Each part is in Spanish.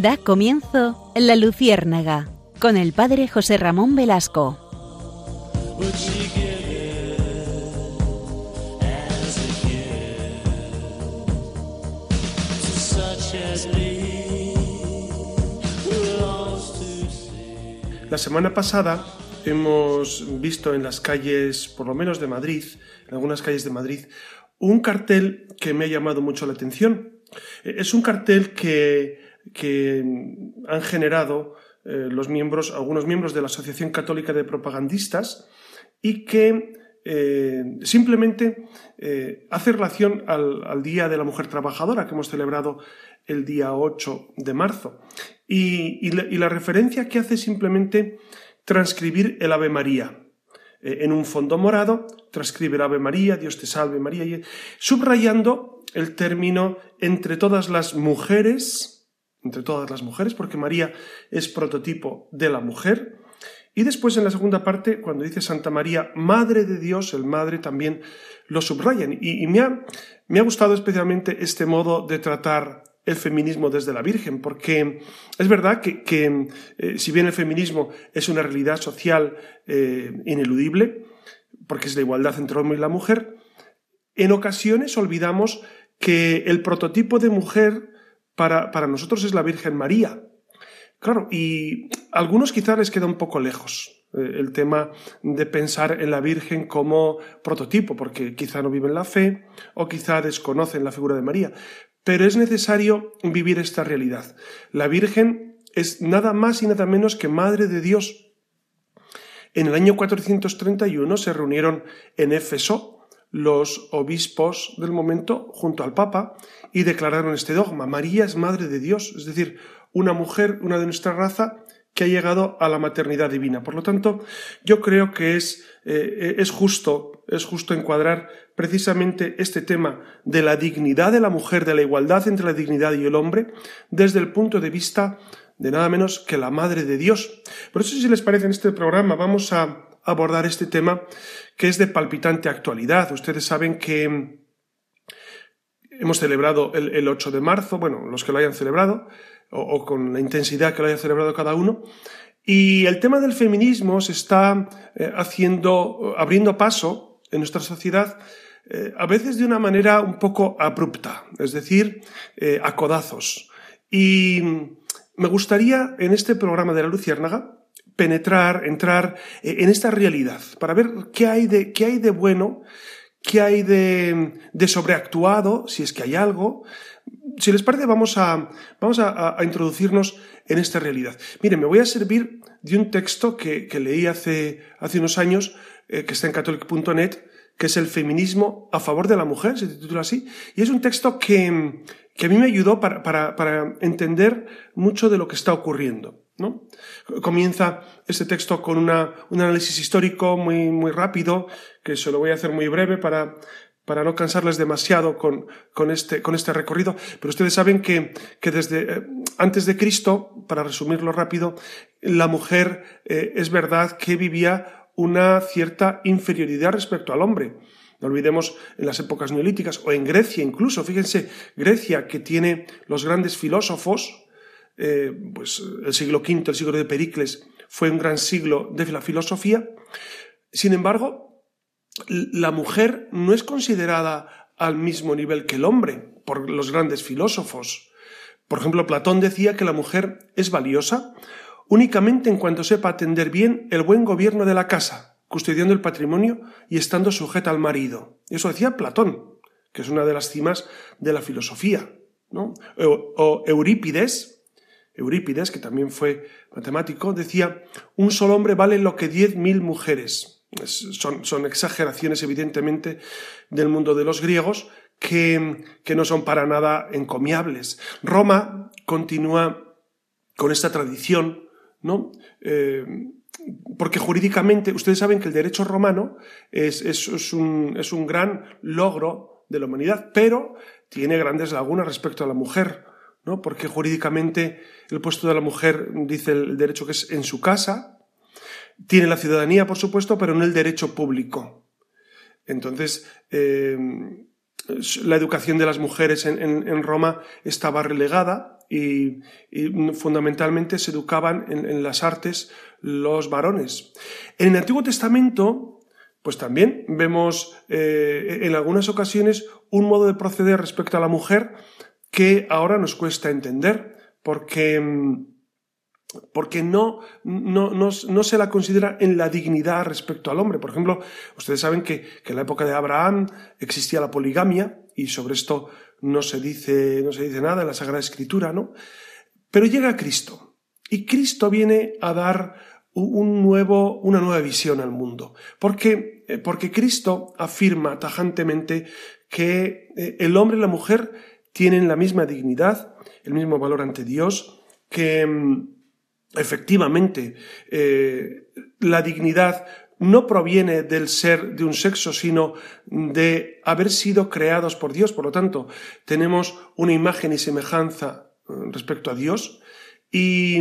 Da comienzo La Luciérnaga con el padre José Ramón Velasco. La semana pasada hemos visto en las calles, por lo menos de Madrid, en algunas calles de Madrid, un cartel que me ha llamado mucho la atención. Es un cartel que, han generado eh, los miembros, algunos miembros de la Asociación Católica de Propagandistas y que eh, simplemente eh, hace relación al, Día de la Mujer Trabajadora que hemos celebrado el día 8 de marzo. Y, la, referencia que hace simplemente transcribir el Ave María. En un fondo morado, transcribe el Ave María, Dios te salve María, y, subrayando el término entre todas las mujeres, entre todas las mujeres, porque María es prototipo de la mujer. Y después en la segunda parte, cuando dice Santa María, Madre de Dios, el Madre también lo subrayan. Y, me, ha, me ha gustado especialmente este modo de tratar el feminismo desde la Virgen, porque es verdad que, eh, si bien el feminismo es una realidad social eh, ineludible, porque es la igualdad entre el hombre y la mujer, en ocasiones olvidamos que el prototipo de mujer para, para nosotros es la Virgen María. Claro, y a algunos quizás les queda un poco lejos eh, el tema de pensar en la Virgen como prototipo, porque quizá no viven la fe o quizá desconocen la figura de María. Pero es necesario vivir esta realidad. La Virgen es nada más y nada menos que Madre de Dios. En el año 431 se reunieron en Éfeso los obispos del momento junto al Papa y declararon este dogma. María es Madre de Dios, es decir, una mujer, una de nuestra raza, que ha llegado a la maternidad divina. Por lo tanto, yo creo que es, eh, es justo, es justo encuadrar precisamente este tema de la dignidad de la mujer, de la igualdad entre la dignidad y el hombre, desde el punto de vista de nada menos que la Madre de Dios. Por eso, si les parece, en este programa vamos a abordar este tema que es de palpitante actualidad. Ustedes saben que hemos celebrado el, el 8 de marzo, bueno, los que lo hayan celebrado, o, con la intensidad que lo haya celebrado cada uno. Y el tema del feminismo se está eh, haciendo, abriendo paso en nuestra sociedad, eh, a veces de una manera un poco abrupta, es decir, eh, a codazos. Y me gustaría en este programa de la Luciérnaga penetrar, entrar en esta realidad, para ver qué hay de, qué hay de bueno, qué hay de, de sobreactuado, si es que hay algo, si les parece, vamos a, vamos a, introducirnos en esta realidad. Miren, me voy a servir de un texto que, leí hace, hace, unos años, eh, que está en catholic.net, que es el feminismo a favor de la mujer, se titula así, y es un texto que, que a mí me ayudó para, para, para, entender mucho de lo que está ocurriendo. ¿No? Comienza este texto con una, un análisis histórico muy, muy rápido, que se lo voy a hacer muy breve para, para no cansarles demasiado con, con, este, con este recorrido, pero ustedes saben que, que desde eh, antes de Cristo, para resumirlo rápido, la mujer eh, es verdad que vivía una cierta inferioridad respecto al hombre. No olvidemos en las épocas neolíticas o en Grecia incluso, fíjense, Grecia que tiene los grandes filósofos, eh, pues el siglo V, el siglo de Pericles, fue un gran siglo de la filosofía. Sin embargo, la mujer no es considerada al mismo nivel que el hombre por los grandes filósofos. Por ejemplo, Platón decía que la mujer es valiosa únicamente en cuanto sepa atender bien el buen gobierno de la casa, custodiando el patrimonio y estando sujeta al marido. Eso decía Platón, que es una de las cimas de la filosofía. ¿no? O, Eurípides, Eurípides, que también fue matemático, decía, un solo hombre vale lo que diez mil mujeres. Son, exageraciones, evidentemente, del mundo de los griegos que, no son para nada encomiables. Roma continúa con esta tradición, ¿no? Eh, porque jurídicamente, ustedes saben que el derecho romano es, un gran logro de la humanidad, pero tiene grandes lagunas respecto a la mujer, ¿no? Porque jurídicamente el puesto de la mujer dice el derecho que es en su casa, tiene la ciudadanía, por supuesto, pero no el derecho público. Entonces, eh, la educación de las mujeres en, Roma estaba relegada y, fundamentalmente se educaban en, las artes los varones. En el Antiguo Testamento, pues también vemos eh, en algunas ocasiones un modo de proceder respecto a la mujer que ahora nos cuesta entender, porque porque no, no, no, se la considera en la dignidad respecto al hombre. Por ejemplo, ustedes saben que, que, en la época de Abraham existía la poligamia y sobre esto no se dice, no se dice nada en la Sagrada Escritura, ¿no? Pero llega Cristo y Cristo viene a dar un nuevo, una nueva visión al mundo. Porque, eh, porque Cristo afirma tajantemente que eh, el hombre y la mujer tienen la misma dignidad, el mismo valor ante Dios, que mm, efectivamente eh, la dignidad no proviene del ser de un sexo, sino de haber sido creados por Dios. Por lo tanto, tenemos una imagen y semejanza eh, respecto a Dios. Y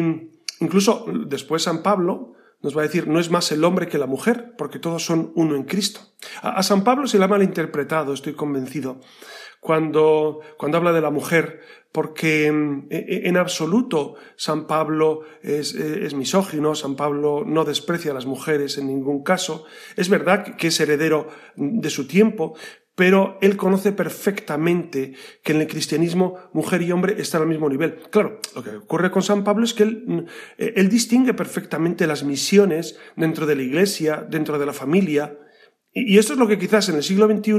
incluso después San Pablo nos va a decir, no es más el hombre que la mujer, porque todos son uno en Cristo. A, San Pablo se le ha malinterpretado, estoy convencido, cuando, cuando habla de la mujer, porque mm, e, e, en absoluto San Pablo es, es, misógino, San Pablo no desprecia a las mujeres en ningún caso. Es verdad que es heredero de su tiempo, pero él conoce perfectamente que en el cristianismo mujer y hombre están al mismo nivel. Claro, lo que ocurre con San Pablo es que él, mm, él distingue perfectamente las misiones dentro de la iglesia, dentro de la familia, y esto es lo que quizás en el siglo XXI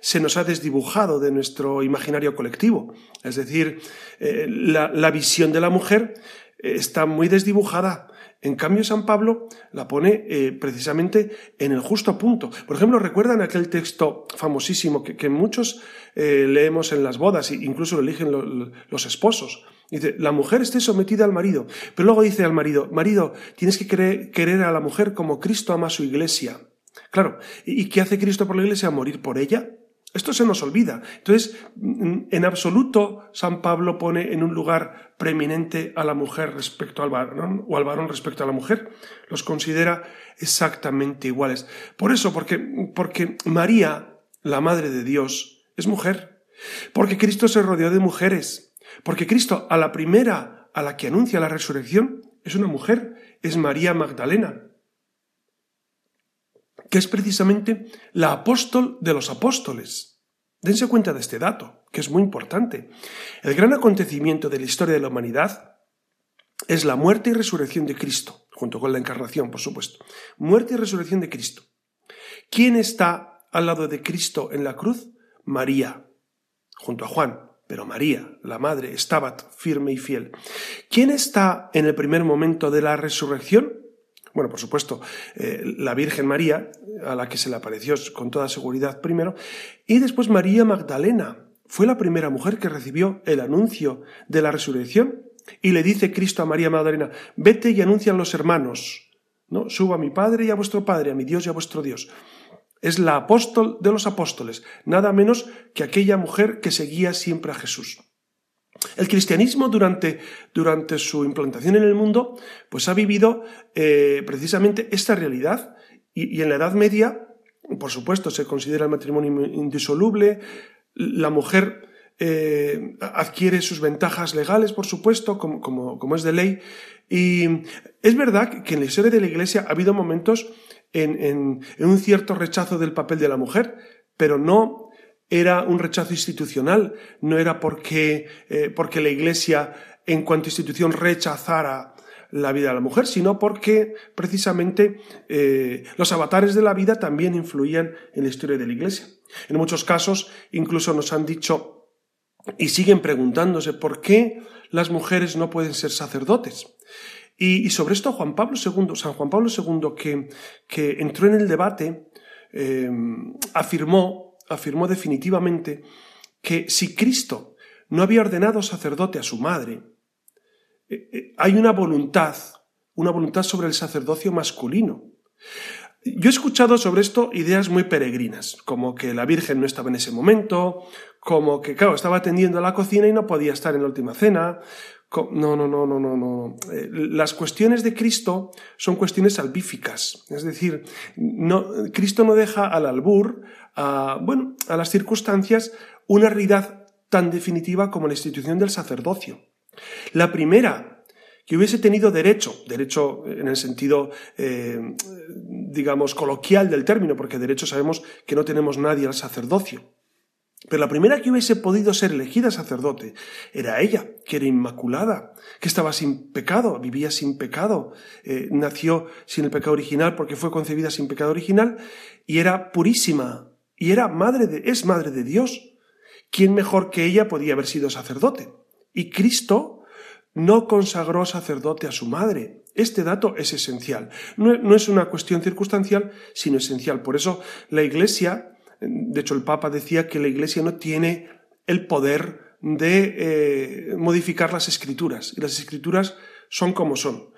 se nos ha desdibujado de nuestro imaginario colectivo. Es decir, eh, la, visión de la mujer eh, está muy desdibujada. En cambio, San Pablo la pone eh, precisamente en el justo punto. Por ejemplo, recuerdan aquel texto famosísimo que, muchos leemos en las bodas, e incluso lo eligen los esposos. Dice, la mujer esté sometida al marido. Pero luego dice al marido, marido, tienes que querer a la mujer como Cristo ama a su iglesia. Claro, ¿y qué hace Cristo por la Iglesia? ¿Morir por ella? Esto se nos olvida. Entonces, en absoluto, San Pablo pone en un lugar preeminente a la mujer respecto al varón o al varón respecto a la mujer. Los considera exactamente iguales. Por eso, porque, porque María, la Madre de Dios, es mujer. Porque Cristo se rodeó de mujeres. Porque Cristo, a la primera a la que anuncia la resurrección, es una mujer, es María Magdalena que es precisamente la apóstol de los apóstoles. Dense cuenta de este dato, que es muy importante. El gran acontecimiento de la historia de la humanidad es la muerte y resurrección de Cristo, junto con la encarnación, por supuesto. Muerte y resurrección de Cristo. ¿Quién está al lado de Cristo en la cruz? María, junto a Juan, pero María, la madre, estaba firme y fiel. ¿Quién está en el primer momento de la resurrección? Bueno, por supuesto, eh, la Virgen María, a la que se le apareció con toda seguridad primero, y después María Magdalena. Fue la primera mujer que recibió el anuncio de la resurrección y le dice Cristo a María Magdalena, vete y anuncia a los hermanos, ¿no? Suba a mi Padre y a vuestro Padre, a mi Dios y a vuestro Dios. Es la apóstol de los apóstoles, nada menos que aquella mujer que seguía siempre a Jesús. El cristianismo durante, durante, su implantación en el mundo pues ha vivido eh, precisamente esta realidad. Y, en la Edad Media, por supuesto, se considera el matrimonio indisoluble, la mujer eh, adquiere sus ventajas legales, por supuesto, como, como, es de ley, y es verdad que en la historia de la Iglesia ha habido momentos en, en un cierto rechazo del papel de la mujer, pero no era un rechazo institucional, no era porque, eh, porque la Iglesia en cuanto institución rechazara la vida de la mujer, sino porque precisamente eh, los avatares de la vida también influían en la historia de la Iglesia. En muchos casos incluso nos han dicho y siguen preguntándose por qué las mujeres no pueden ser sacerdotes. Y, sobre esto Juan Pablo II, San Juan Pablo II, que, que entró en el debate, eh, afirmó afirmó definitivamente que si Cristo no había ordenado sacerdote a su madre, eh, eh, hay una voluntad, una voluntad sobre el sacerdocio masculino. Yo he escuchado sobre esto ideas muy peregrinas, como que la Virgen no estaba en ese momento, como que, claro, estaba atendiendo a la cocina y no podía estar en la última cena, No, no, no, no, no, no. Eh, las cuestiones de Cristo son cuestiones salvíficas. Es decir, no, Cristo no deja al albur, a, bueno, a las circunstancias, una realidad tan definitiva como la institución del sacerdocio. La primera, que hubiese tenido derecho, derecho en el sentido, eh, digamos, coloquial del término, porque derecho sabemos que no tenemos nadie al sacerdocio. Pero la primera que hubiese podido ser elegida sacerdote era ella, que era inmaculada, que estaba sin pecado, vivía sin pecado, eh, nació sin el pecado original porque fue concebida sin pecado original y era purísima y era madre de, es madre de Dios. ¿Quién mejor que ella podía haber sido sacerdote? Y Cristo no consagró sacerdote a su madre. Este dato es esencial. No, es una cuestión circunstancial, sino esencial. Por eso la Iglesia, de hecho el Papa decía que la Iglesia no tiene el poder de eh, modificar las escrituras. Y las escrituras son como son.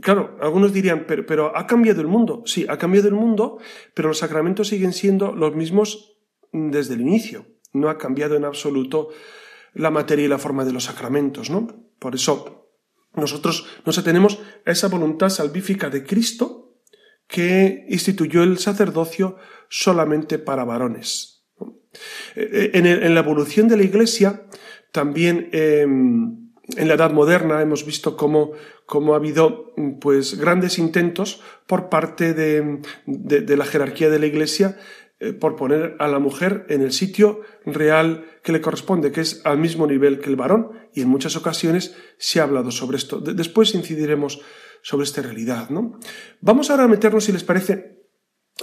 Claro, algunos dirían, pero, pero, ha cambiado el mundo. Sí, ha cambiado el mundo, pero los sacramentos siguen siendo los mismos desde el inicio. No ha cambiado en absoluto la materia y la forma de los sacramentos, ¿no? Por eso nosotros nos atenemos a esa voluntad salvífica de Cristo que instituyó el sacerdocio solamente para varones. Eh, en, la evolución de la Iglesia, también em, en la Edad Moderna hemos visto cómo, ha habido pues, grandes intentos por parte de, de la jerarquía de la Iglesia eh, por poner a la mujer en el sitio real que le corresponde, que es al mismo nivel que el varón, y en muchas ocasiones se ha hablado sobre esto. después incidiremos sobre esta realidad. ¿no? Vamos ahora a meternos, si les parece,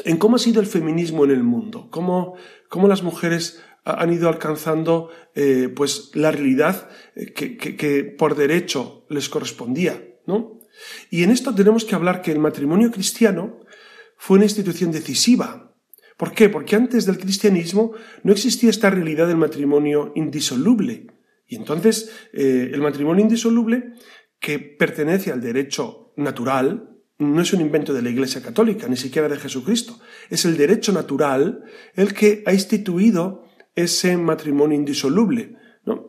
en cómo ha sido el feminismo en el mundo, cómo, cómo las mujeres han ido alcanzando eh, pues la realidad eh, que, que, por derecho les correspondía. ¿no? Y en esto tenemos que hablar que el matrimonio cristiano fue una institución decisiva ¿Por qué? Porque antes del cristianismo no existía esta realidad del matrimonio indisoluble. Y entonces eh, el matrimonio indisoluble, que pertenece al derecho natural, no es un invento de la Iglesia Católica, ni siquiera de Jesucristo. Es el derecho natural el que ha instituido ese matrimonio indisoluble.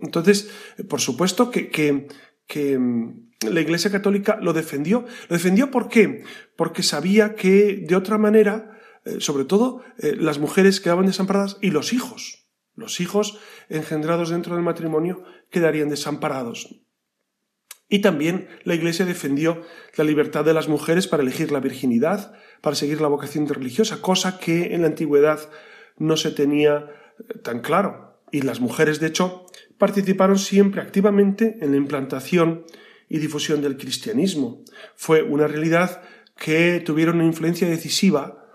Entonces, por supuesto que, que mm, la Iglesia Católica lo defendió. ¿Lo defendió por qué? Porque sabía que de otra manera eh, sobre todo eh, las mujeres quedaban desamparadas y los hijos. Los hijos engendrados dentro del matrimonio quedarían desamparados. Y también la Iglesia defendió la libertad de las mujeres para elegir la virginidad, para seguir la vocación religiosa, cosa que en la antigüedad no se tenía eh, tan claro. Y las mujeres, de hecho, participaron siempre activamente en la implantación y difusión del cristianismo. Fue una realidad que tuvieron una influencia decisiva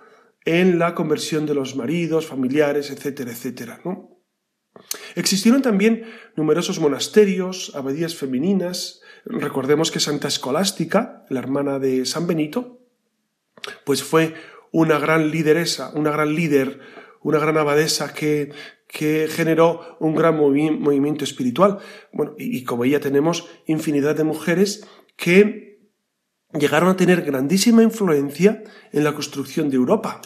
en la conversión de los maridos, familiares, etcétera, etcétera. ¿no? Existieron también numerosos monasterios, abadías femeninas. Recordemos que Santa Escolástica, la hermana de San Benito, pues fue una gran lideresa, una gran líder, una gran abadesa que, que generó un gran movimiento espiritual. Bueno, y, y como ella tenemos infinidad de mujeres que llegaron a tener grandísima influencia en la construcción de Europa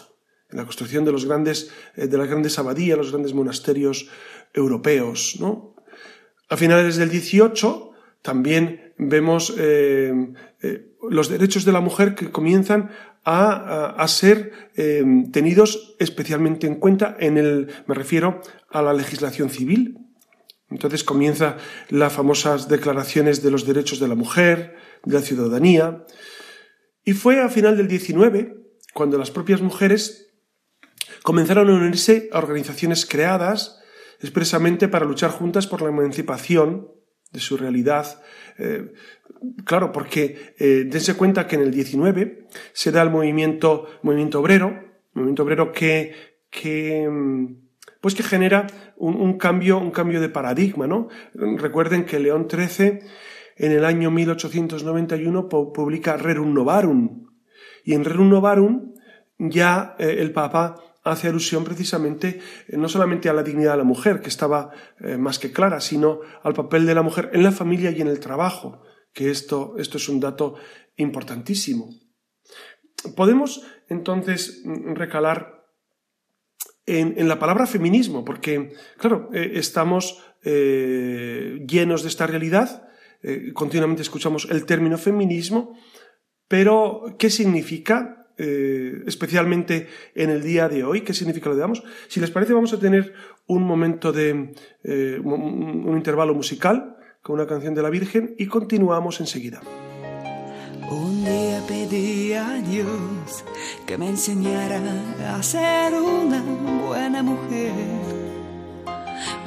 en la construcción de, los grandes, eh, de las grandes abadías, los grandes monasterios europeos. ¿no? A finales del 18 también vemos eh, eh, los derechos de la mujer que comienzan a, ser tenidos especialmente en cuenta en el, me refiero a la legislación civil. Entonces comienza las famosas declaraciones de los derechos de la mujer, de la ciudadanía. Y fue a final del 19 cuando las propias mujeres comenzaron a unirse a organizaciones creadas expresamente para luchar juntas por la emancipación de su realidad. Eh, claro, porque eh, dense cuenta que en el 19 se da el movimiento, movimiento obrero, movimiento obrero que, que mm, pues que genera un, cambio, un cambio de paradigma, ¿no? Recuerden que León XIII en el año 1891 publica Rerum Novarum y en Rerum Novarum ya eh, el Papa hace alusión precisamente eh, no solamente a la dignidad de la mujer, que estaba eh, más que clara, sino al papel de la mujer en la familia y en el trabajo, que esto, esto es un dato importantísimo. Podemos entonces mm, recalar en, la palabra feminismo, porque, claro, eh, estamos llenos de esta realidad, continuamente escuchamos el término feminismo, pero ¿qué significa? Eh, especialmente en el día de hoy, qué significa lo digamos. Si les parece, vamos a tener un momento de eh, un intervalo musical con una canción de la Virgen y continuamos enseguida. Un día pedí a Dios que me enseñara a ser una buena mujer,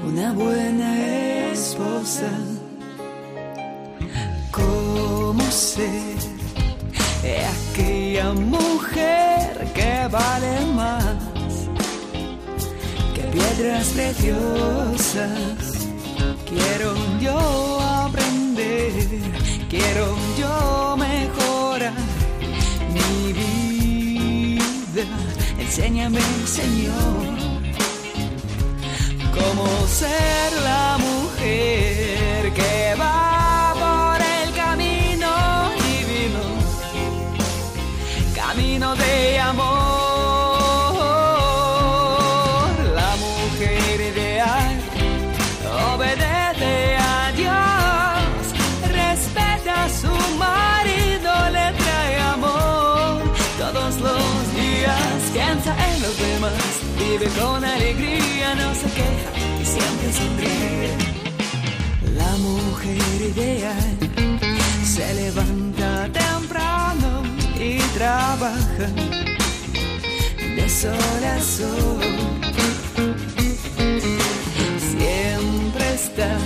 una buena esposa. ¿Cómo ser aquella mujer que vale más que piedras preciosas? Quiero yo aprender, quiero yo mejorar mi vida. Enséñame, Señor, cómo ser la mujer vive con alegría, no se queja y siempre sonríe. La mujer ideal se levanta temprano y trabaja de sol a sol. Siempre está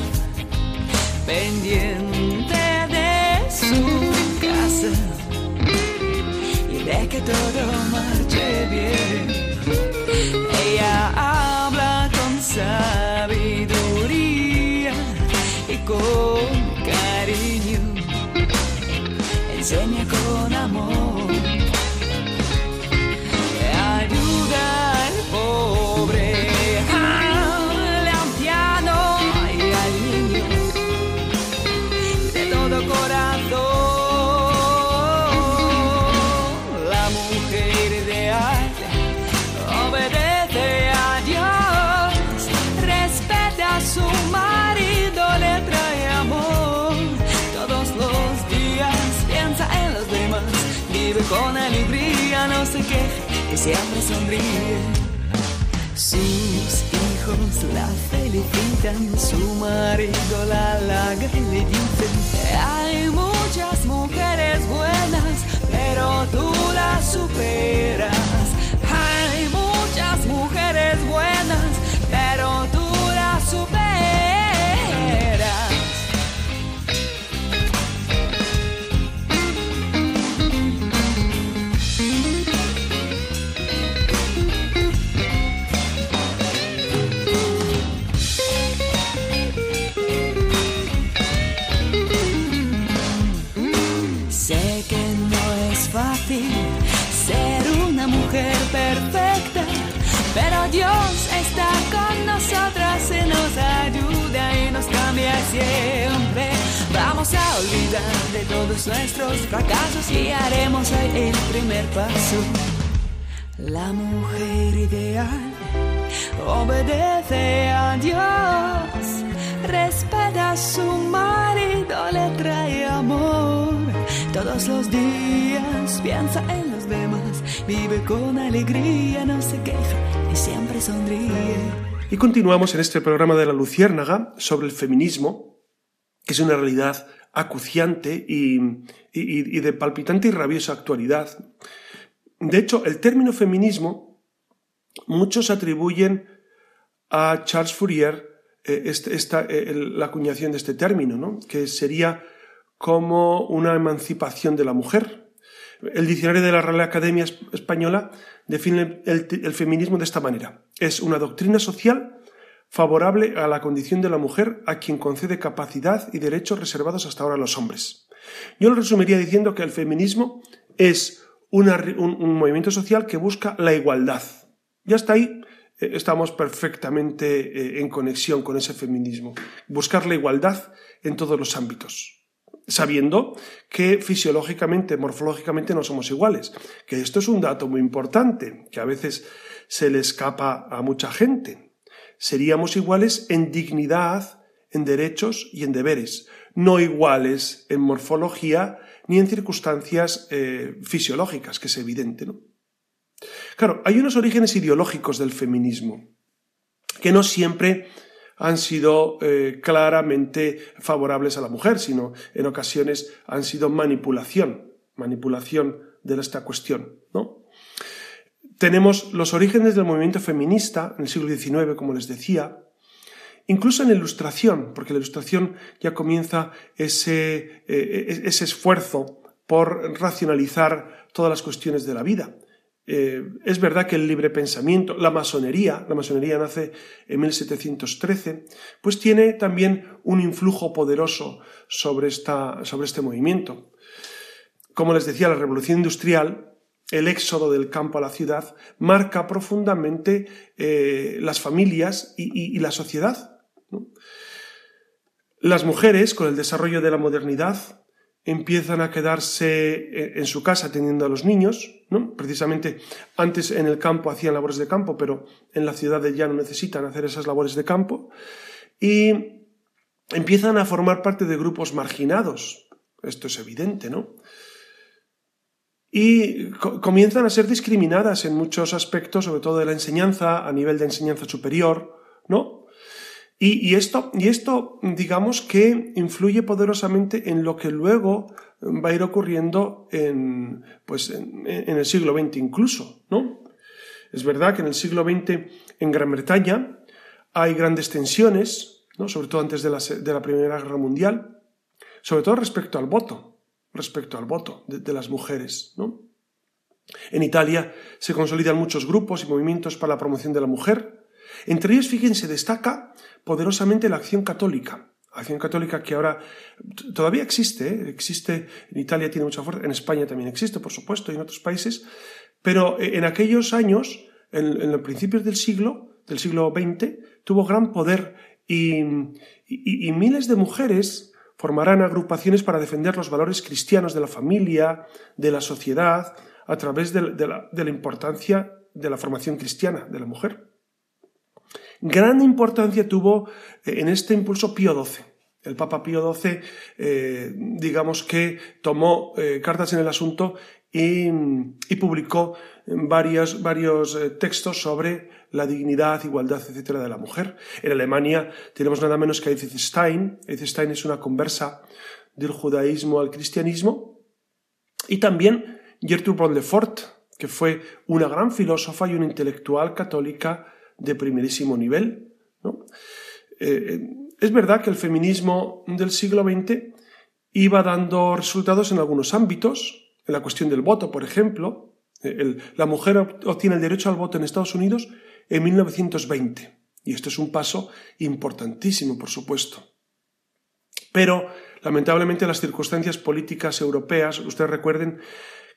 pendiente de su casa y de que todo marche bien y felicitan, su todos nuestros fracasos y haremos el primer paso. La mujer ideal obedece a Dios, respeta a su marido, le trae amor. Todos los días piensa en los demás, vive con alegría, no se queja y siempre sonríe. Y continuamos en este programa de la Luciérnaga sobre el feminismo, que es una realidad acuciante y, de palpitante y rabiosa actualidad. De hecho, el término feminismo muchos atribuyen a Charles Fourier eh, este- esta, eh, la acuñación de este término, ¿no? que sería como una emancipación de la mujer. El diccionario de la Real Academia Es- Española define el feminismo de esta manera. Es una doctrina social favorable a la condición de la mujer a quien concede capacidad y derechos reservados hasta ahora a los hombres. Yo lo resumiría diciendo que el feminismo es un, movimiento social que busca la igualdad. Y hasta ahí eh, estamos perfectamente eh, en conexión con ese feminismo. Buscar la igualdad en todos los ámbitos sabiendo que fisiológicamente, morfológicamente no somos iguales, que esto es un dato muy importante, que a veces se le escapa a mucha gente. Seríamos iguales en dignidad, en derechos y en deberes, no iguales en morfología ni en circunstancias eh, fisiológicas, que es evidente. ¿no? Claro, hay unos orígenes ideológicos del feminismo que no siempre han sido eh, claramente favorables a la mujer, sino en ocasiones han sido manipulación, manipulación de esta cuestión, ¿no? Tenemos los orígenes del movimiento feminista en el siglo XIX, como les decía, incluso en la ilustración, porque la ilustración ya comienza ese, eh, ese esfuerzo por racionalizar todas las cuestiones de la vida. Eh, es verdad que el libre pensamiento, la masonería, la masonería nace en 1713, pues tiene también un influjo poderoso sobre, esta, sobre este movimiento. Como les decía, la revolución industrial, el éxodo del campo a la ciudad, marca profundamente eh, las familias y, la sociedad. Las mujeres, con el desarrollo de la modernidad, empiezan a quedarse eh, en su casa teniendo a los niños, ¿no? Precisamente antes en el campo hacían labores de campo, pero en la ciudad ya no necesitan hacer esas labores de campo y empiezan a formar parte de grupos marginados. Esto es evidente, ¿no? Y comienzan a ser discriminadas en muchos aspectos, sobre todo de la enseñanza, a nivel de enseñanza superior, ¿no? Y, esto, y esto, digamos que influye poderosamente en lo que luego va a ir ocurriendo en, pues en, el siglo XX incluso, ¿no? Es verdad que en el siglo XX en Gran Bretaña hay grandes tensiones, ¿no? sobre todo antes de la, de la Primera Guerra Mundial, sobre todo respecto al voto, respecto al voto de, las mujeres, ¿no? En Italia se consolidan muchos grupos y movimientos para la promoción de la mujer. Entre ellos, fíjense, destaca poderosamente la acción católica. Acción católica que ahora todavía existe, ¿eh? existe, en Italia tiene mucha fuerza, en España también existe, por supuesto, y en otros países, pero en aquellos años, en, los principios del siglo, del siglo XX, tuvo gran poder y, miles de mujeres formarán agrupaciones para defender los valores cristianos de la familia, de la sociedad, a través de la importancia de la formación cristiana de la mujer. Gran importancia tuvo eh, en este impulso Pío XII. El Papa Pío XII, eh, digamos que tomó eh, cartas en el asunto y, publicó varios, varios textos sobre la dignidad, igualdad, etcétera, de la mujer. En Alemania tenemos nada menos que Edith Stein. Edith Stein es una conversa del judaísmo al cristianismo. Y también Gertrude von Lefort, que fue una gran filósofa y una intelectual católica de primerísimo nivel. Eh, eh, es verdad que el feminismo del siglo XX iba dando resultados en algunos ámbitos, en la cuestión del voto, por ejemplo. Eh, la mujer obtiene el derecho al voto en Estados Unidos en 1920. Y esto es un paso importantísimo, por supuesto. Pero, lamentablemente, las circunstancias políticas europeas, ustedes recuerden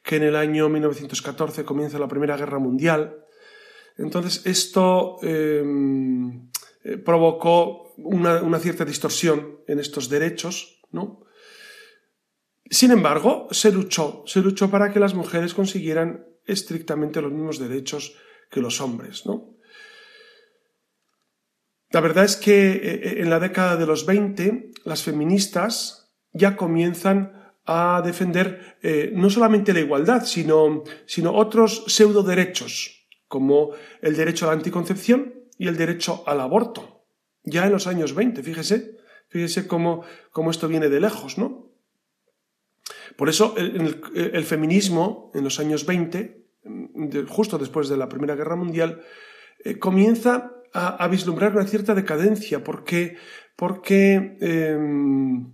que en el año 1914 comienza la Primera Guerra Mundial, entonces, esto eh, provocó una, cierta distorsión en estos derechos, ¿no? Sin embargo, se luchó, se luchó para que las mujeres consiguieran estrictamente los mismos derechos que los hombres, ¿no? La verdad es que eh, eh, en la década de los 20 las feministas ya comienzan a defender no solamente la igualdad, sino, sino otros pseudo derechos, como el derecho a la anticoncepción y el derecho al aborto. Ya en los años 20, fíjese, fíjese cómo, esto viene de lejos, ¿no? Por eso el, feminismo en los años 20, justo después de la Primera Guerra Mundial, eh, comienza a, vislumbrar una cierta decadencia, porque, porque em,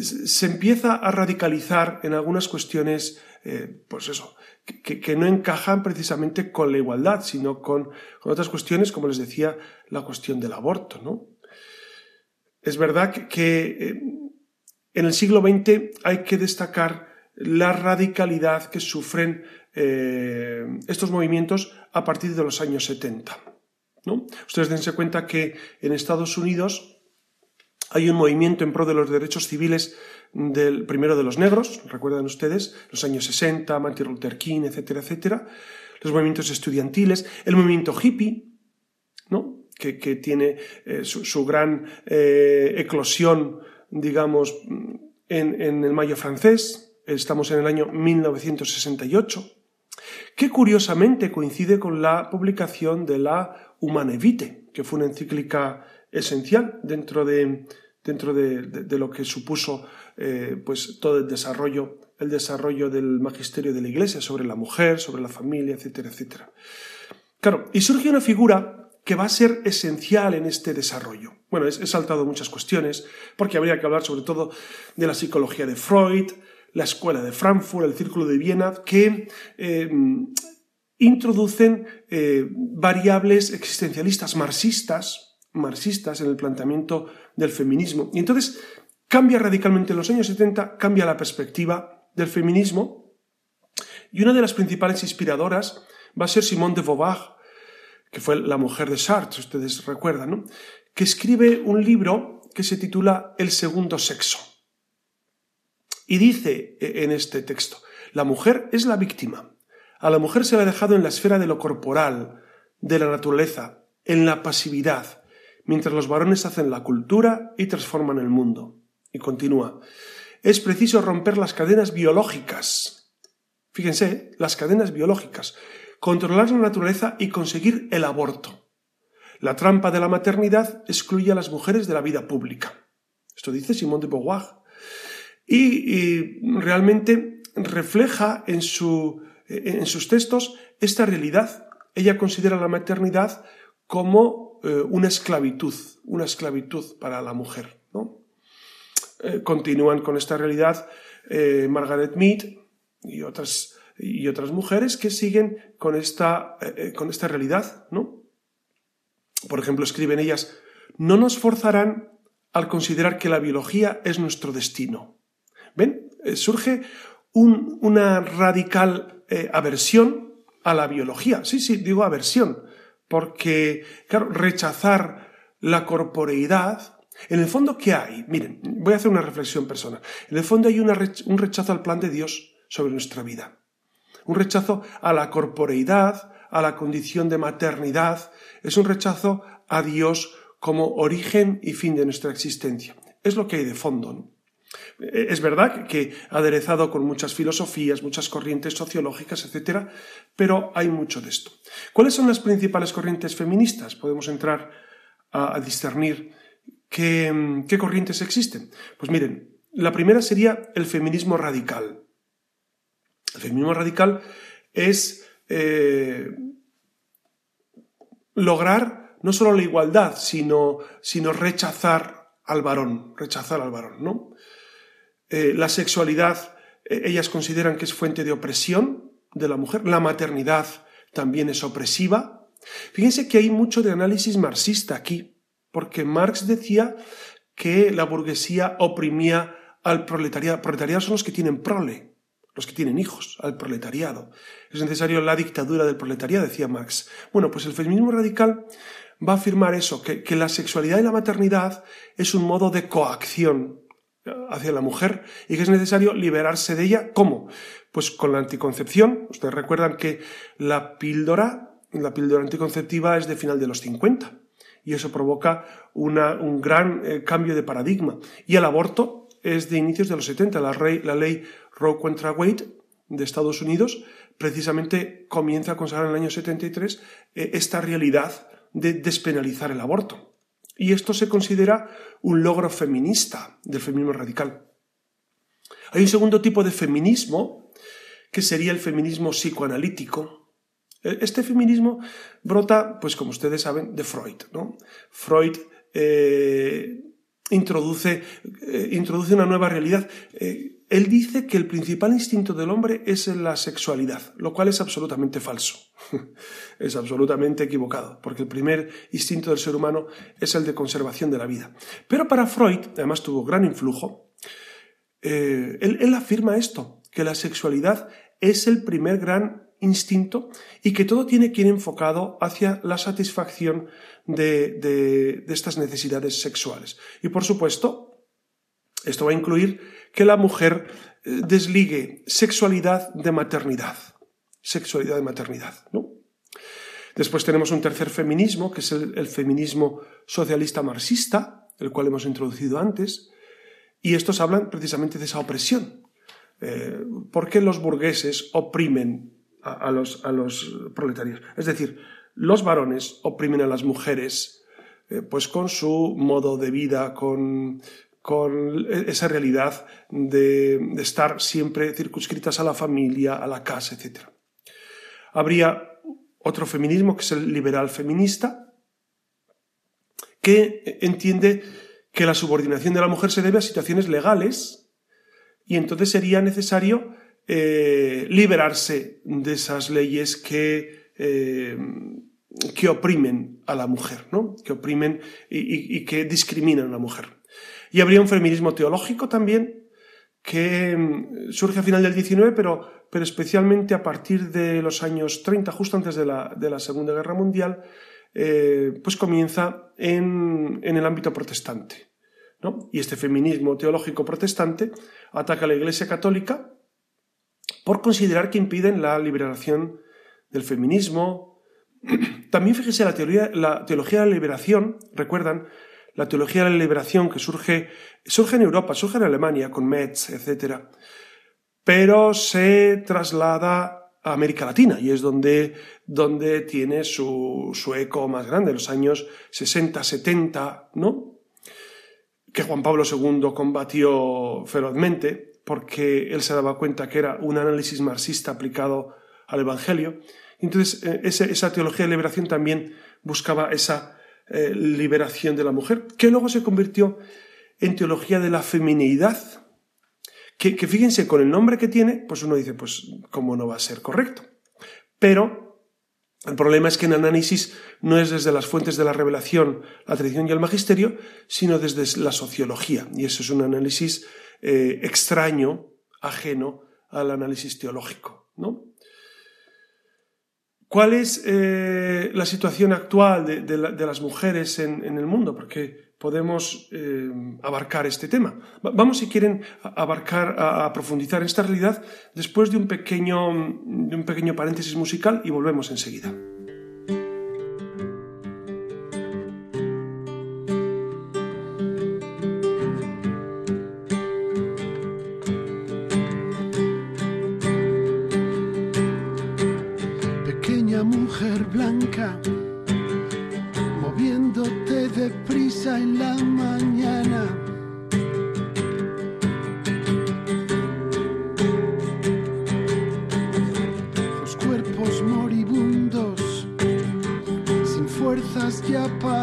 se empieza a radicalizar en algunas cuestiones, eh, pues eso, que, no encajan precisamente con la igualdad, sino con, otras cuestiones, como les decía, la cuestión del aborto. ¿no? Es verdad que, eh, en el siglo XX hay que destacar la radicalidad que sufren eh, estos movimientos a partir de los años 70. Ustedes dense cuenta que en Estados Unidos hay un movimiento en pro de los derechos civiles del primero de los negros, recuerdan ustedes, los años 60, Martin Luther King, etcétera, etcétera, los movimientos estudiantiles, el movimiento hippie, ¿no? que, tiene eh, su, gran eh, eclosión digamos, en, en el Mayo francés, estamos en el año 1968, que curiosamente coincide con la publicación de la Humane Vitae, que fue una encíclica esencial dentro de, dentro de, de, lo que supuso eh, pues todo el desarrollo, el desarrollo del magisterio de la Iglesia sobre la mujer, sobre la familia, etcétera, etcétera. Claro, y surge una figura que va a ser esencial en este desarrollo. Bueno, he saltado muchas cuestiones, porque habría que hablar sobre todo de la psicología de Freud, la escuela de Frankfurt, el círculo de Viena, que eh, introducen eh, variables existencialistas marxistas, marxistas en el planteamiento del feminismo. Y entonces cambia radicalmente en los años 70, cambia la perspectiva del feminismo. Y una de las principales inspiradoras va a ser Simone de Beauvoir, que fue la mujer de Sartre, ustedes recuerdan, ¿no? que escribe un libro que se titula El segundo sexo. Y dice eh, en este texto, la mujer es la víctima. A la mujer se le ha dejado en la esfera de lo corporal, de la naturaleza, en la pasividad, mientras los varones hacen la cultura y transforman el mundo. Y continúa, es preciso romper las cadenas biológicas. Fíjense, las cadenas biológicas, controlar la naturaleza y conseguir el aborto. La trampa de la maternidad excluye a las mujeres de la vida pública. Esto dice Simón de Beauvoir. Y, realmente refleja en, su, en sus textos esta realidad. Ella considera la maternidad como eh, una esclavitud, una esclavitud para la mujer. ¿no? Eh, continúan con esta realidad eh, Margaret Mead y otras, y otras mujeres que siguen con esta, con esta realidad. ¿no? Por ejemplo, escriben ellas, no nos forzarán al considerar que la biología es nuestro destino. ¿Ven? surge una radical aversión a la biología. Sí, sí, digo aversión, porque, claro, rechazar la corporeidad, en el fondo, ¿qué hay? Miren, voy a hacer una reflexión personal. En el fondo hay un rechazo al plan de Dios sobre nuestra vida. Un rechazo a la corporeidad, a la condición de maternidad. Es un rechazo a Dios como origen y fin de nuestra existencia. Es lo que hay de fondo. Es verdad que aderezado con muchas filosofías, muchas corrientes sociológicas, etc., pero hay mucho de esto. ¿Cuáles son las principales corrientes feministas? Podemos entrar a, discernir qué, corrientes existen. Pues miren, la primera sería el feminismo radical. El feminismo radical es eh, lograr no solo la igualdad, sino, sino rechazar al varón, rechazar al varón, ¿no? Eh, la sexualidad, eh, ellas consideran que es fuente de opresión de la mujer, la maternidad también es opresiva. Fíjense que hay mucho de análisis marxista aquí, porque Marx decía que la burguesía oprimía al proletariado. Proletariado son los que tienen prole, los que tienen hijos, al proletariado. Es necesario la dictadura del proletariado, decía Marx. Bueno, pues el feminismo radical va a afirmar eso, que, que la sexualidad y la maternidad es un modo de coacción hacia la mujer y que es necesario liberarse de ella. ¿Cómo? Pues con la anticoncepción. Ustedes recuerdan que la píldora, la píldora anticonceptiva es de final de los 50 y eso provoca un gran eh, cambio de paradigma. Y el aborto es de inicios de los 70. La, la ley Roe contra Wade de Estados Unidos precisamente comienza a consagrar en el año 73 eh, esta realidad de despenalizar el aborto. Y esto se considera un logro feminista del feminismo radical. Hay un segundo tipo de feminismo, que sería el feminismo psicoanalítico. E, este feminismo brota, pues como ustedes saben, de Freud. ¿no? Freud eh, introduce, eh, introduce, una nueva realidad. Eh, él dice que el principal instinto del hombre es la sexualidad, lo cual es absolutamente falso. es absolutamente equivocado, porque el primer instinto del ser humano es el de conservación de la vida. Pero para Freud, además tuvo gran influjo, eh, él, afirma esto, que la sexualidad es el primer gran instinto y que todo tiene que ir enfocado hacia la satisfacción de, de estas necesidades sexuales. Y por supuesto, esto va a incluir que la mujer eh, desligue sexualidad de maternidad. Sexualidad de maternidad, ¿no? Después tenemos un tercer feminismo, que es el, feminismo socialista marxista, el cual hemos introducido antes. Y estos hablan precisamente de esa opresión. Eh, ¿Por qué los burgueses oprimen a, los, a, los, proletarios? Es decir, los varones oprimen a las mujeres eh, pues con su modo de vida, con, con esa realidad de, estar siempre circunscritas a la familia, a la casa, etc. Habría otro feminismo que es el liberal feminista, que entiende que la subordinación de la mujer se debe a situaciones legales y entonces sería necesario eh, liberarse de esas leyes que, eh, que oprimen a la mujer, ¿no? que oprimen y, que discriminan a la mujer. Y habría un feminismo teológico también que mm, surge a final del XIX, pero, pero especialmente a partir de los años 30, justo antes de la, de la Segunda Guerra Mundial, eh, pues comienza en, en, el ámbito protestante. ¿no? Y este feminismo teológico protestante ataca a la Iglesia Católica por considerar que impiden la liberación del feminismo. También fíjese la, teoría, la teología de la liberación, recuerdan, la teología de la liberación que surge, surge en Europa, surge en Alemania con Metz, etc. Pero se traslada a América Latina y es donde, donde tiene su, su eco más grande, los años 60, 70, ¿no? Que Juan Pablo II combatió ferozmente porque él se daba cuenta que era un análisis marxista aplicado al Evangelio. Entonces, eh, esa teología de liberación también buscaba esa eh, liberación de la mujer, que luego se convirtió en teología de la feminidad, que, fíjense, con el nombre que tiene, pues uno dice, pues, ¿cómo no va a ser correcto? Pero el problema es que en análisis no es desde las fuentes de la revelación, la tradición y el magisterio, sino desde la sociología. Y eso es un análisis eh, extraño, ajeno al análisis teológico, ¿no? ¿Cuál es eh, la situación actual de, las mujeres en, el mundo? Porque podemos eh, abarcar este tema. Vamos, si quieren, a abarcar, a, profundizar en esta realidad después de un, pequeño, de un pequeño paréntesis musical y volvemos enseguida. Fuerzas ya para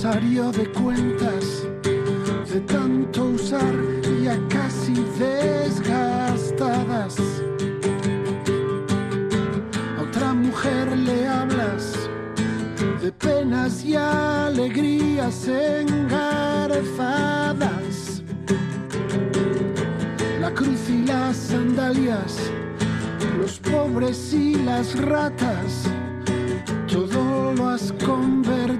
de cuentas de tanto usar ya casi desgastadas. A otra mujer le hablas de penas y alegrías engarzadas cruz y las sandalias, los pobres y las ratas, todo lo has convertido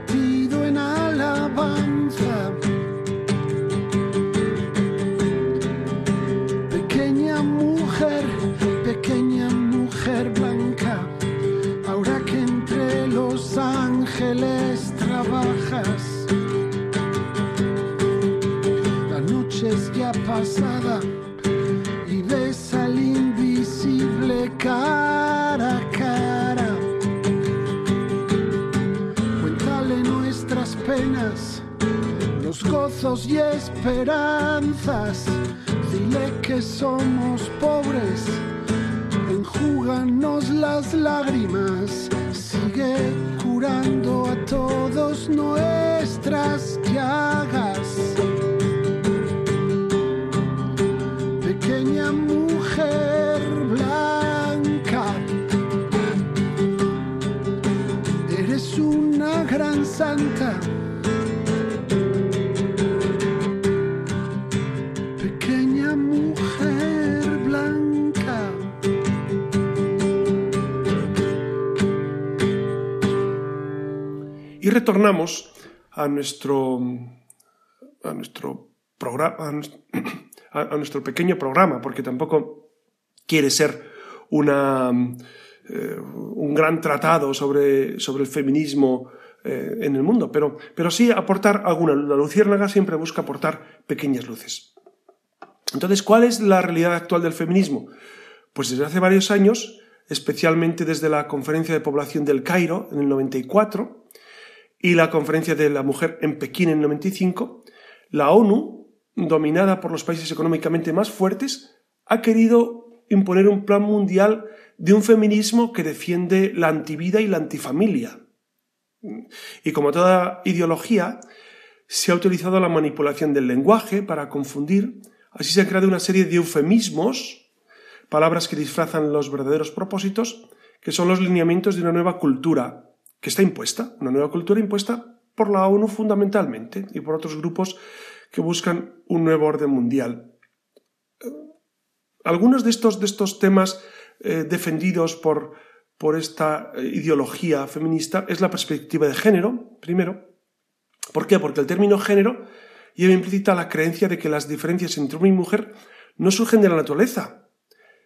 gozos y esperanzas. Dile que somos pobres, enjúganos las lágrimas, sigue curando a todos nuestras llagas. Retornamos a nuestro, a nuestro programa, a nuestro pequeño programa, porque tampoco quiere ser una, eh, un gran tratado sobre, sobre el feminismo eh, en el mundo, pero, pero sí aportar alguna luz. La luciérnaga siempre busca aportar pequeñas luces. Entonces, ¿cuál es la realidad actual del feminismo? Pues desde hace varios años, especialmente desde la Conferencia de Población del Cairo en el 94 y la Conferencia de la Mujer en Pekín en el 95, la ONU, dominada por los países económicamente más fuertes, ha querido imponer un plan mundial de un feminismo que defiende la antivida y la antifamilia. Y como toda ideología, se ha utilizado la manipulación del lenguaje para confundir, así se han creado una serie de eufemismos, palabras que disfrazan los verdaderos propósitos, que son los lineamientos de una nueva cultura que está impuesta, una nueva cultura impuesta por la ONU fundamentalmente y por otros grupos que buscan un nuevo orden mundial. Eh, Algunos de estos, de estos temas eh, defendidos por, por esta eh, ideología feminista es la perspectiva de género, primero. ¿Por qué? Porque el término género lleva implícita la creencia de que las diferencias entre hombre y mujer no surgen de la naturaleza,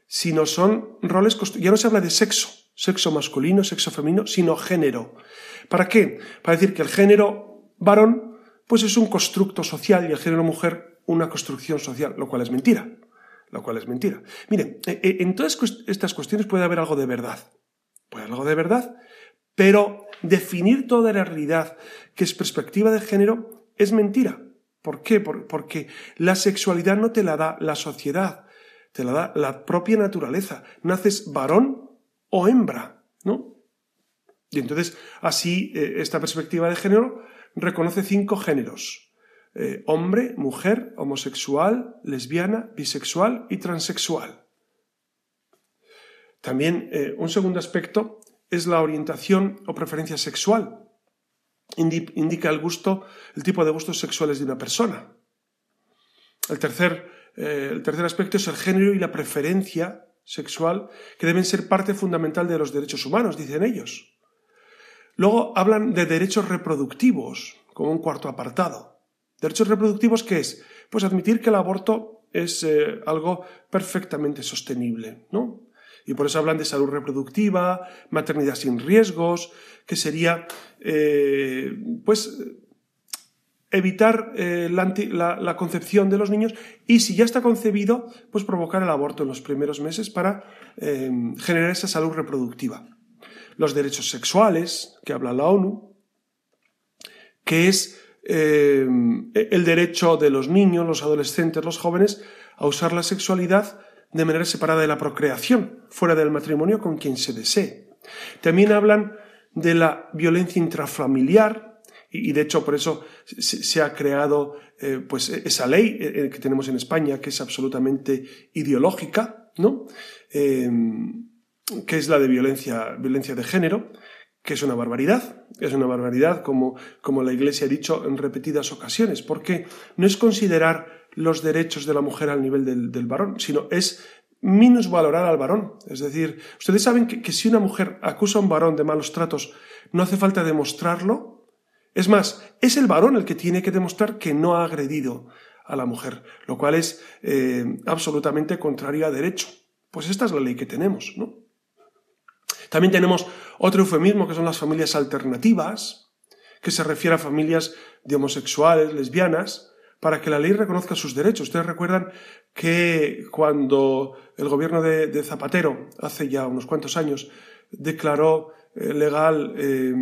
sino son roles ya no se habla de sexo, sexo masculino, sexo femenino, sino género. ¿Para qué? Para decir que el género varón pues es un constructo social y el género mujer una construcción social, lo cual es mentira. Lo cual es mentira. Miren, eh, eh, en todas estas cuestiones puede haber algo de verdad. Puede haber algo de verdad, pero definir toda la realidad que es perspectiva de género es mentira. ¿Por qué? Por- porque la sexualidad no te la da la sociedad, te la da la propia naturaleza. Naces varón o hembra, ¿no? Y entonces, así, eh, esta perspectiva de género reconoce cinco géneros. Eh, hombre, mujer, homosexual, lesbiana, bisexual y transexual. También eh, un segundo aspecto es la orientación o preferencia sexual. Indi- indica el gusto, el tipo de gustos sexuales de una persona. El tercer, el tercer aspecto es el género y la preferencia sexual, que deben ser parte fundamental de los derechos humanos, dicen ellos. Luego hablan de derechos reproductivos, como un cuarto apartado. ¿Derechos reproductivos qué es? Pues admitir que el aborto es eh, algo perfectamente sostenible, ¿no? Y por eso hablan de salud reproductiva, maternidad sin riesgos, que sería, eh, pues, evitar eh, la, concepción de los niños y si ya está concebido, pues provocar el aborto en los primeros meses para eh, generar esa salud reproductiva. Los derechos sexuales, que habla la ONU, que es eh, el derecho de los niños, los adolescentes, los jóvenes a usar la sexualidad de manera separada de la procreación, fuera del matrimonio con quien se desee. También hablan de la violencia intrafamiliar y, de hecho por eso se, ha creado eh, pues esa ley eh, que tenemos en España que es absolutamente ideológica, ¿no? Eh, que es la de violencia, violencia de género, que es una barbaridad, es una barbaridad como, como la Iglesia ha dicho en repetidas ocasiones, porque no es considerar los derechos de la mujer al nivel del, del varón, sino es minusvalorar al varón. Es decir, ustedes saben que, que si una mujer acusa a un varón de malos tratos, no hace falta demostrarlo. Es más, es el varón el que tiene que demostrar que no ha agredido a la mujer, lo cual es eh, absolutamente contrario a derecho. Pues esta es la ley que tenemos, ¿no? También tenemos otro eufemismo que son las familias alternativas, que se refiere a familias de homosexuales, lesbianas, para que la ley reconozca sus derechos. Ustedes recuerdan que cuando el gobierno de, Zapatero, hace ya unos cuantos años, declaró eh, legal eh,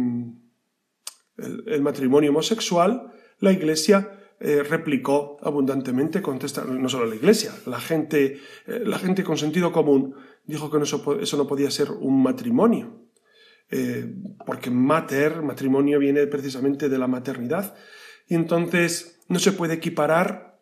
el, matrimonio homosexual, la Iglesia eh, replicó abundantemente, contesta, no solo la Iglesia, la gente, eh, la gente con sentido común dijo que eso, eso no podía ser un matrimonio, eh, porque mater, matrimonio viene precisamente de la maternidad, y entonces no se puede equiparar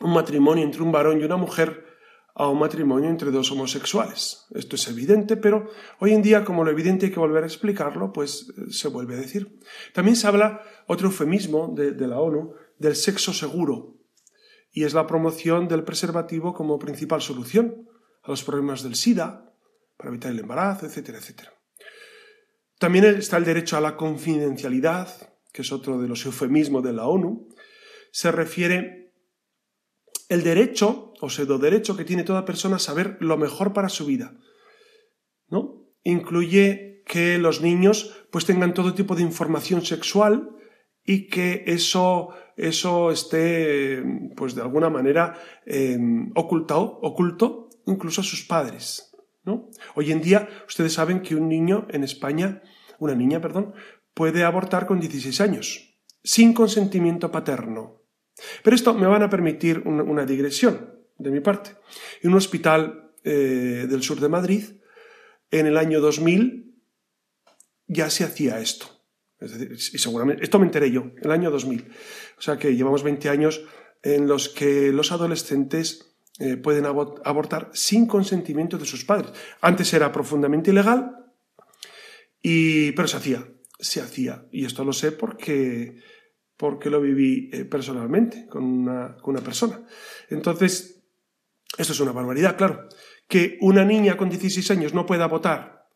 un matrimonio entre un varón y una mujer a un matrimonio entre dos homosexuales. Esto es evidente, pero hoy en día, como lo evidente hay que volver a explicarlo, pues eh, se vuelve a decir. También se habla, otro eufemismo de, la ONU, del sexo seguro, y es la promoción del preservativo como principal solución a los problemas del SIDA, para evitar el embarazo, etcétera, etcétera. También está el derecho a la confidencialidad, que es otro de los eufemismos de la ONU. Se refiere el derecho o pseudo derecho que tiene toda persona a saber lo mejor para su vida. ¿no? Incluye que los niños pues tengan todo tipo de información sexual y que eso, eso esté pues de alguna manera eh, ocultado, oculto incluso a sus padres. ¿no? Hoy en día ustedes saben que un niño en España, una niña, perdón, puede abortar con 16 años, sin consentimiento paterno. Pero esto me van a permitir una, digresión de mi parte. En un hospital eh, del sur de Madrid, en el año 2000, ya se hacía esto. Es decir, y seguramente, esto me enteré yo, el año 2000. O sea que llevamos 20 años en los que los adolescentes eh, pueden abortar sin consentimiento de sus padres. Antes era profundamente ilegal, y, pero se hacía, se hacía. Y esto lo sé porque, porque lo viví eh, personalmente con una, con una persona. Entonces, esto es una barbaridad, claro. Que una niña con 16 años no pueda votar,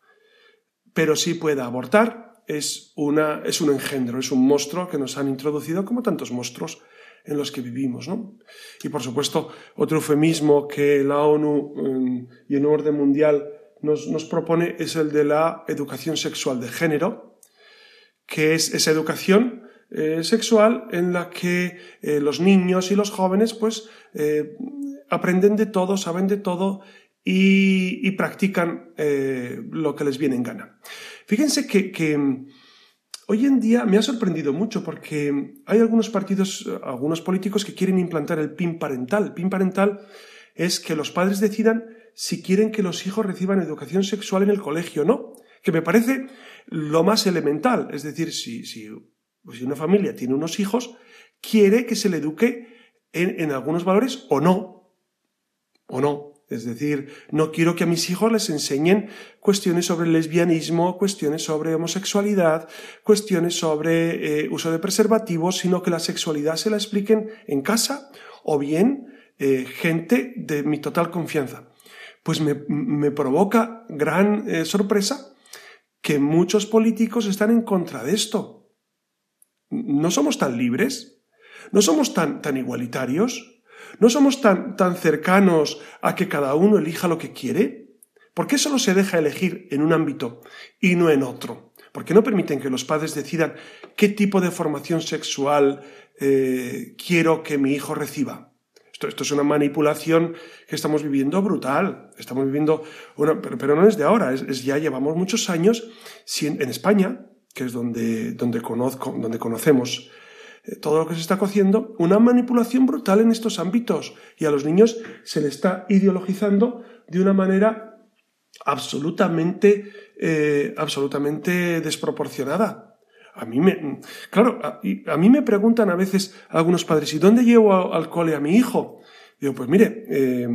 pero sí pueda abortar, es, una, es un engendro, es un monstruo que nos han introducido como tantos monstruos en los que vivimos. ¿no? Y por supuesto, otro eufemismo que la ONU mm, y el orden mundial nos, nos, propone es el de la educación sexual de género, que es esa educación eh, sexual en la que eh, los niños y los jóvenes pues eh, aprenden de todo, saben de todo y, y practican lo que les viene en gana. Fíjense que, que Hoy en día me ha sorprendido mucho porque hay algunos partidos, algunos políticos que quieren implantar el PIN parental. El PIN parental es que los padres decidan si quieren que los hijos reciban educación sexual en el colegio o no, que me parece lo más elemental. Es decir, si, si, si una familia tiene unos hijos, quiere que se le eduque en, en algunos valores o no. O no. Es decir, no quiero que a mis hijos les enseñen cuestiones sobre lesbianismo, cuestiones sobre homosexualidad, cuestiones sobre eh, uso de preservativos, sino que la sexualidad se la expliquen en casa o bien eh, gente de mi total confianza. Pues me, me provoca gran eh, sorpresa que muchos políticos están en contra de esto. No somos tan libres, no somos tan, tan igualitarios. ¿No somos tan, tan cercanos a que cada uno elija lo que quiere? ¿Por qué solo se deja elegir en un ámbito y no en otro? ¿Por qué no permiten que los padres decidan qué tipo de formación sexual eh, quiero que mi hijo reciba? Esto, esto, es una manipulación que estamos viviendo brutal. Estamos viviendo, pero, pero, no es de ahora, es, ya llevamos muchos años en España, que es donde, donde, conozco, donde conocemos todo lo que se está cociendo, una manipulación brutal en estos ámbitos y a los niños se le está ideologizando de una manera absolutamente, eh, absolutamente desproporcionada. A mí me, claro, a, a, mí me preguntan a veces algunos padres, ¿y dónde llevo al cole a mi hijo? Digo, pues mire, eh,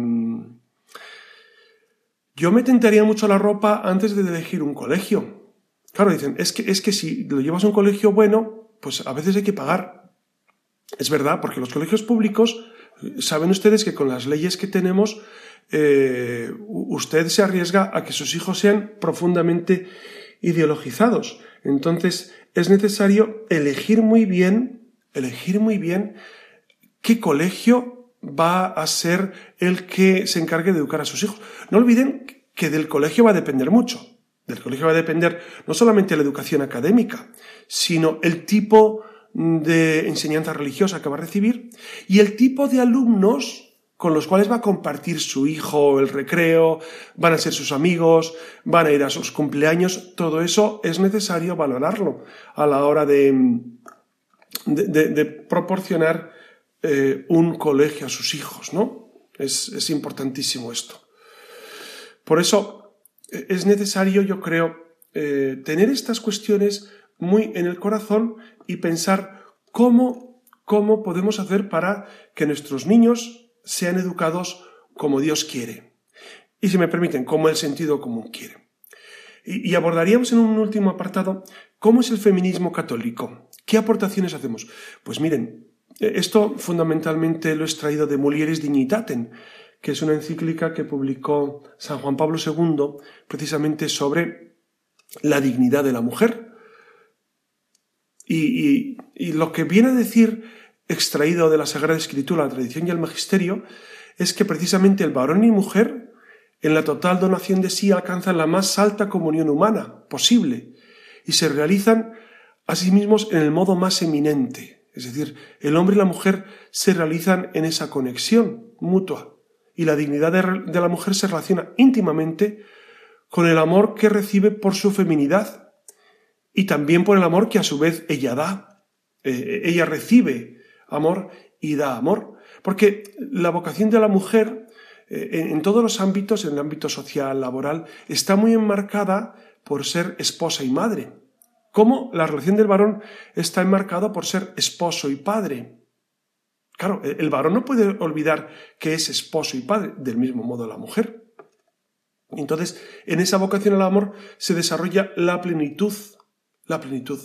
yo me tentaría mucho la ropa antes de elegir un colegio. Claro, dicen, es que, es que si lo llevas a un colegio bueno, pues a veces hay que pagar. Es verdad, porque los colegios públicos, saben ustedes que con las leyes que tenemos, eh, usted se arriesga a que sus hijos sean profundamente ideologizados. Entonces, es necesario elegir muy bien, elegir muy bien qué colegio va a ser el que se encargue de educar a sus hijos. No olviden que del colegio va a depender mucho. Del colegio va a depender no solamente la educación académica, sino el tipo de enseñanza religiosa que va a recibir y el tipo de alumnos con los cuales va a compartir su hijo el recreo, van a ser sus amigos, van a ir a sus cumpleaños, todo eso es necesario valorarlo a la hora de, proporcionar eh, un colegio a sus hijos, ¿no? Es, es importantísimo esto. Por eso es necesario, yo creo, eh, tener estas cuestiones muy en el corazón y pensar cómo, cómo podemos hacer para que nuestros niños sean educados como Dios quiere. Y si me permiten, como el sentido común quiere. Y, abordaríamos en un último apartado cómo es el feminismo católico. ¿Qué aportaciones hacemos? Pues miren, eh, esto fundamentalmente lo he extraído de Mulieris Dignitatem, que es una encíclica que publicó San Juan Pablo II precisamente sobre la dignidad de la mujer. Y, lo que viene a decir, extraído de la Sagrada Escritura, la tradición y el magisterio, es que precisamente el varón y mujer, en la total donación de sí, alcanzan la más alta comunión humana posible y se realizan a sí mismos en el modo más eminente. Es decir, el hombre y la mujer se realizan en esa conexión mutua y la dignidad de, la mujer se relaciona íntimamente con el amor que recibe por su feminidad y también por el amor que a su vez ella da. Eh, ella recibe amor y da amor. Porque la vocación de la mujer eh, en, en todos los ámbitos, en el ámbito social, laboral, está muy enmarcada por ser esposa y madre. Como la relación del varón está enmarcada por ser esposo y padre. Claro, el varón no puede olvidar que es esposo y padre, del mismo modo la mujer. Entonces, en esa vocación al amor se desarrolla la plenitud, la plenitud.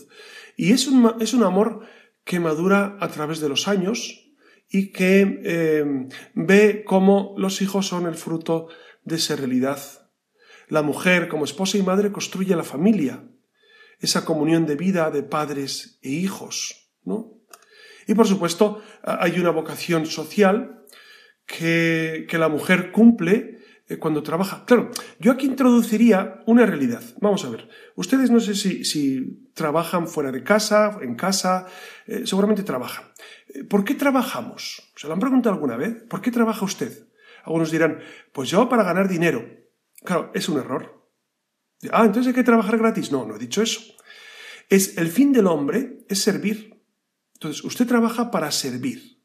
Y es un, es un amor que madura a través de los años y que eh, ve cómo los hijos son el fruto de esa realidad. La mujer, como esposa y madre, construye la familia, esa comunión de vida de padres e hijos, ¿no? Y por supuesto, hay una vocación social que, que la mujer cumple eh, cuando trabaja. Claro, yo aquí introduciría una realidad. Vamos a ver, ustedes no sé si, si trabajan fuera de casa, en casa, eh, seguramente trabajan. Eh, ¿Por qué trabajamos? ¿Se lo han preguntado alguna vez? ¿Por qué trabaja usted? Algunos dirán, pues yo para ganar dinero. Claro, es un error. Ah, entonces hay que trabajar gratis. No, no he dicho eso. Es el fin del hombre es servir. Entonces, usted trabaja para servir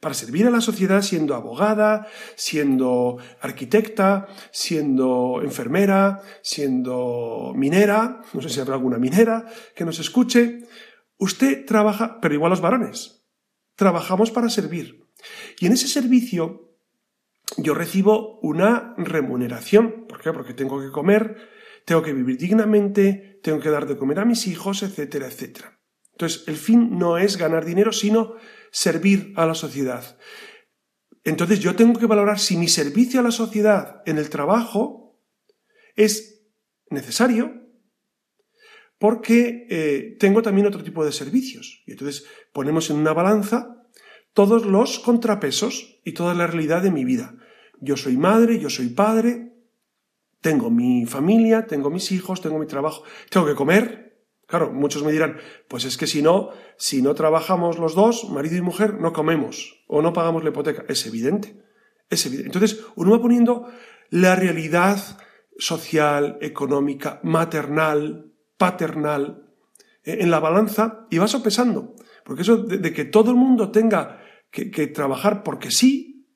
para servir a la sociedad siendo abogada, siendo arquitecta, siendo enfermera, siendo minera, no sé si habrá alguna minera que nos escuche. Usted trabaja, pero igual los varones, trabajamos para servir. Y en ese servicio yo recibo una remuneración. ¿Por qué? Porque tengo que comer, tengo que vivir dignamente, tengo que dar de comer a mis hijos, etcétera, etcétera. Entonces, el fin no es ganar dinero, sino servir a la sociedad. Entonces yo tengo que valorar si mi servicio a la sociedad en el trabajo es necesario porque eh, tengo también otro tipo de servicios. Y entonces ponemos en una balanza todos los contrapesos y toda la realidad de mi vida. Yo soy madre, yo soy padre, tengo mi familia, tengo mis hijos, tengo mi trabajo, tengo que comer, Claro, muchos me dirán, pues es que si no, si no trabajamos los dos, marido y mujer, no comemos o no pagamos la hipoteca. Es evidente, es evidente. Entonces, uno va poniendo la realidad social, económica, maternal, paternal, eh, en la balanza y va sopesando. Porque eso de, que todo el mundo tenga que, trabajar porque sí,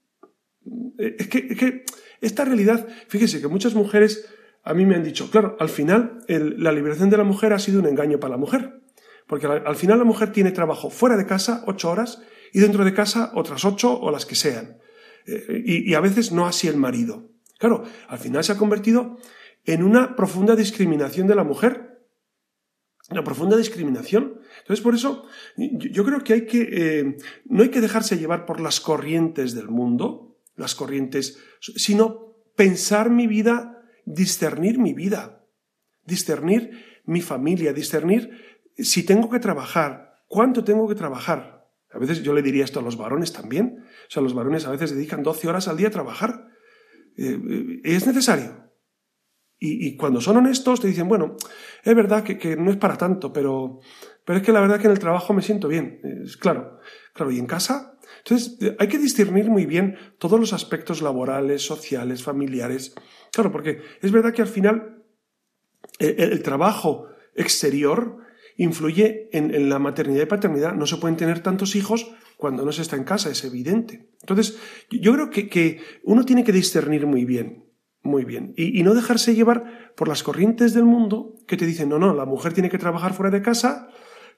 eh, es que, es que esta realidad, fíjese que muchas mujeres a mí me han dicho, claro, al final la liberación de la mujer ha sido un engaño para la mujer, porque al, final la mujer tiene trabajo fuera de casa ocho horas y dentro de casa otras ocho o las que sean. Eh, y, a veces no así el marido. Claro, al final se ha convertido en una profunda discriminación de la mujer. Una profunda discriminación. Entonces, por eso, yo, creo que hay que, eh, no hay que dejarse llevar por las corrientes del mundo, las corrientes, sino pensar mi vida discernir mi vida, discernir mi familia, discernir si tengo que trabajar, cuánto tengo que trabajar. A veces yo le diría esto a los varones también. O sea, los varones a veces dedican 12 horas al día a trabajar. Eh, eh, es necesario. Y, cuando son honestos te dicen, bueno, es verdad que, no es para tanto, pero, pero es que la verdad que en el trabajo me siento bien. Claro, claro, y en casa. Entonces, hay que discernir muy bien todos los aspectos laborales, sociales, familiares, Claro, porque es verdad que al final eh, el, trabajo exterior influye en, la maternidad y paternidad. No se pueden tener tantos hijos cuando no se está en casa, es evidente. Entonces, yo creo que, uno tiene que discernir muy bien, muy bien, y, no dejarse llevar por las corrientes del mundo que te dicen, no, no, la mujer tiene que trabajar fuera de casa,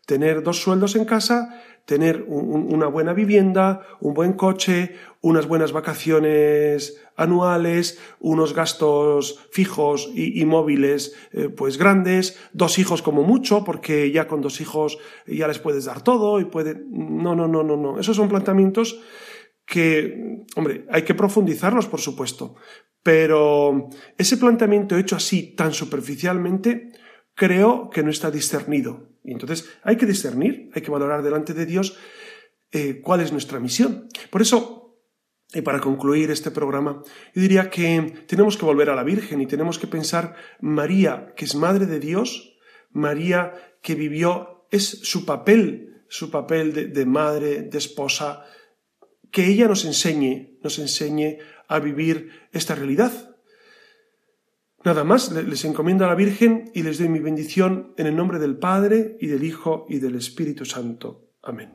tener dos sueldos en casa, tener una buena vivienda, un buen coche, unas buenas vacaciones anuales, unos gastos fijos y, móviles eh, pues grandes, dos hijos como mucho, porque ya con dos hijos ya les puedes dar todo y puede... No, no, no, no, no. Esos son planteamientos que, hombre, hay que profundizarlos, por supuesto, pero ese planteamiento hecho así tan superficialmente, creo que no está discernido. Y entonces hay que discernir, hay que valorar delante de Dios eh, cuál es nuestra misión. Por eso, y para concluir este programa, yo diría que tenemos que volver a la Virgen y tenemos que pensar María, que es Madre de Dios, María que vivió, es su papel, su papel de, de madre, de esposa, que ella nos enseñe, nos enseñe a vivir esta realidad, Nada más, les encomiendo a la Virgen y les doy mi bendición en el nombre del Padre y del Hijo y del Espíritu Santo. Amén.